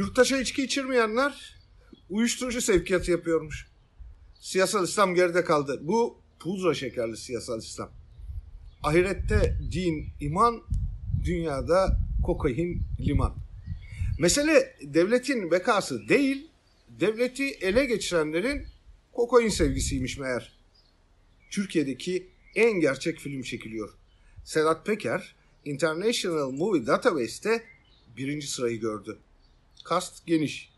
Yurttaşa içki içirmeyenler uyuşturucu sevkiyatı yapıyormuş. Siyasal İslam geride kaldı. Bu pudra şekerli siyasal İslam. Ahirette din, iman, dünyada kokain, liman. Mesele devletin bekası değil, devleti ele geçirenlerin kokain sevgisiymiş meğer. Türkiye'deki en gerçek film çekiliyor. Sedat Peker, International Movie Database'te birinci sırayı gördü. Kast geniş.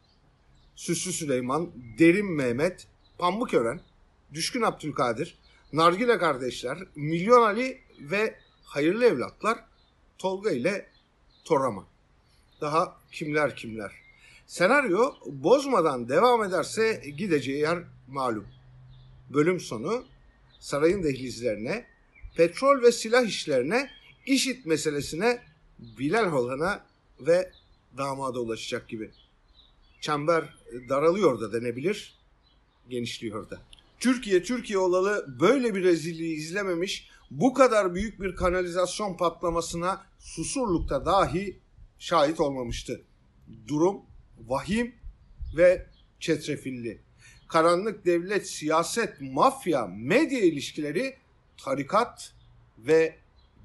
Süslü Süleyman, Derin Mehmet, Pambukören, Düşkün Abdülkadir, Nargile Kardeşler, Milyon Ali ve Hayırlı Evlatlar Tolga ile Toraman. Daha kimler kimler. Senaryo bozmadan devam ederse gideceği yer malum. Bölüm sonu sarayın dehlizlerine, petrol ve silah işlerine, işit meselesine, Bilal Holhan'a ve damada ulaşacak gibi. Çember daralıyor da denebilir, genişliyor da. Türkiye Türkiye olalı böyle bir rezilliği izlememiş, bu kadar büyük bir kanalizasyon patlamasına Susurluk'ta dahi şahit olmamıştı. Durum vahim ve çetrefilli. Karanlık devlet, siyaset, mafya, medya ilişkileri tarikat ve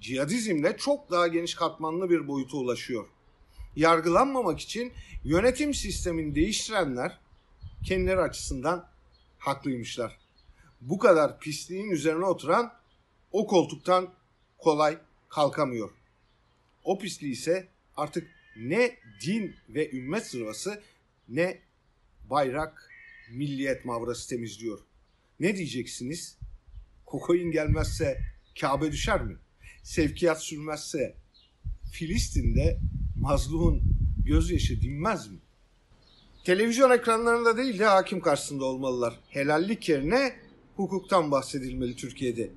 cihadizmle çok daha geniş katmanlı bir boyuta ulaşıyor. Yargılanmamak için yönetim sistemini değiştirenler kendileri açısından haklıymışlar. Bu kadar pisliğin üzerine oturan o koltuktan kolay kalkamıyor. O pisliği ise artık ne din ve ümmet zırvası ne bayrak milliyet mavrası temizliyor. Ne diyeceksiniz? Kokain gelmezse Kabe düşer mi? Sevkiyat sürmezse Filistin'de mazlumun gözyaşı dinmez mi? Televizyon ekranlarında değil de hakim karşısında olmalılar. Helallik yerine hukuktan bahsedilmeli Türkiye'de.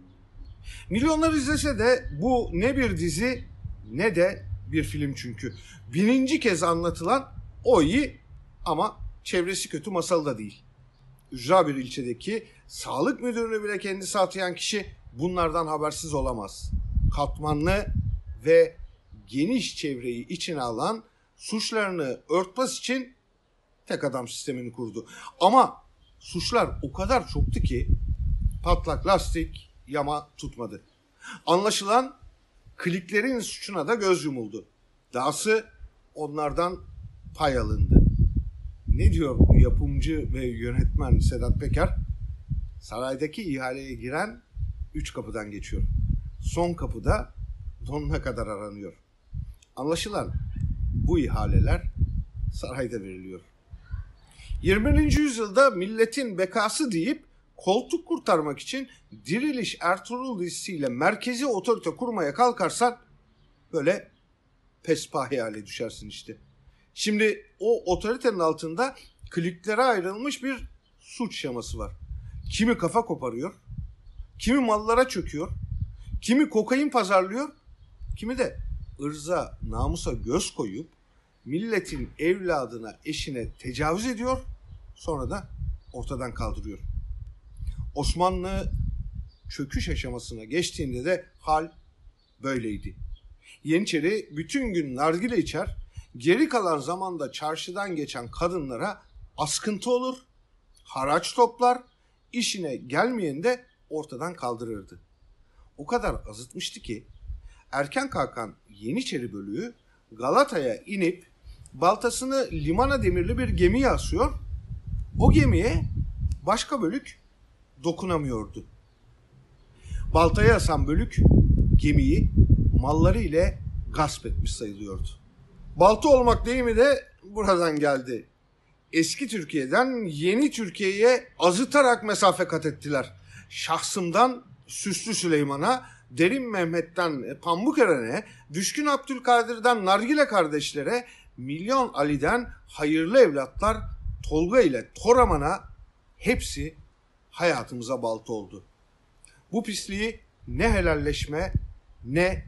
Milyonlar izlese de bu ne bir dizi ne de bir film çünkü. Bininci kez anlatılan o iyi ama çevresi kötü masal da değil. Ücra bir ilçedeki sağlık müdürünü bile kendisi atayan kişi bunlardan habersiz olamaz. Katmanlı ve geniş çevreyi içine alan suçlarını örtbas için tek adam sistemini kurdu. Ama suçlar o kadar çoktu ki patlak lastik yama tutmadı. Anlaşılan kliklerin suçuna da göz yumuldu. Dahası onlardan pay alındı. Ne diyor yapımcı ve yönetmen Sedat Peker? Saraydaki ihaleye giren üç kapıdan geçiyor. Son kapıda donuna kadar aranıyor. Anlaşılan bu ihaleler sarayda veriliyor. 20. yüzyılda milletin bekası deyip koltuk kurtarmak için Diriliş Ertuğrul dizisiyle merkezi otorite kurmaya kalkarsan böyle pespahi hale düşersin işte. Şimdi o otoritenin altında kliklere ayrılmış bir suç şeması var. Kimi kafa koparıyor, kimi mallara çöküyor, kimi kokain pazarlıyor, kimi de ırza, namusa göz koyup milletin evladına, eşine tecavüz ediyor, sonra da ortadan kaldırıyor. Osmanlı çöküş aşamasına geçtiğinde de hal böyleydi. Yeniçeri bütün gün nargile içer, geri kalan zamanda çarşıdan geçen kadınlara askıntı olur, haraç toplar, işine gelmeyen de ortadan kaldırırdı. O kadar azıtmıştı ki erken kalkan Yeniçeri bölüğü Galata'ya inip baltasını limana demirli bir gemiye asıyor. O gemiye başka bölük dokunamıyordu. Baltaya asan bölük gemiyi malları ile gasp etmiş sayılıyordu. Balta olmak deyimi de buradan geldi. Eski Türkiye'den yeni Türkiye'ye azıtarak mesafe kat ettiler. Şahsımdan Süslü Süleyman'a, Derin Mehmet'ten Pambukeren'e, Düşkün Abdülkadir'den Nargile kardeşlere, Milyon Ali'den hayırlı evlatlar Tolga ile Toraman'a hepsi hayatımıza balta oldu. Bu pisliği ne helalleşme ne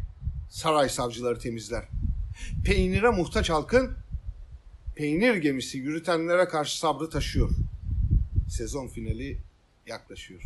saray savcıları temizler. Peynire muhtaç halkın peynir gemisi yürütenlere karşı sabrı taşıyor. Sezon finali yaklaşıyor.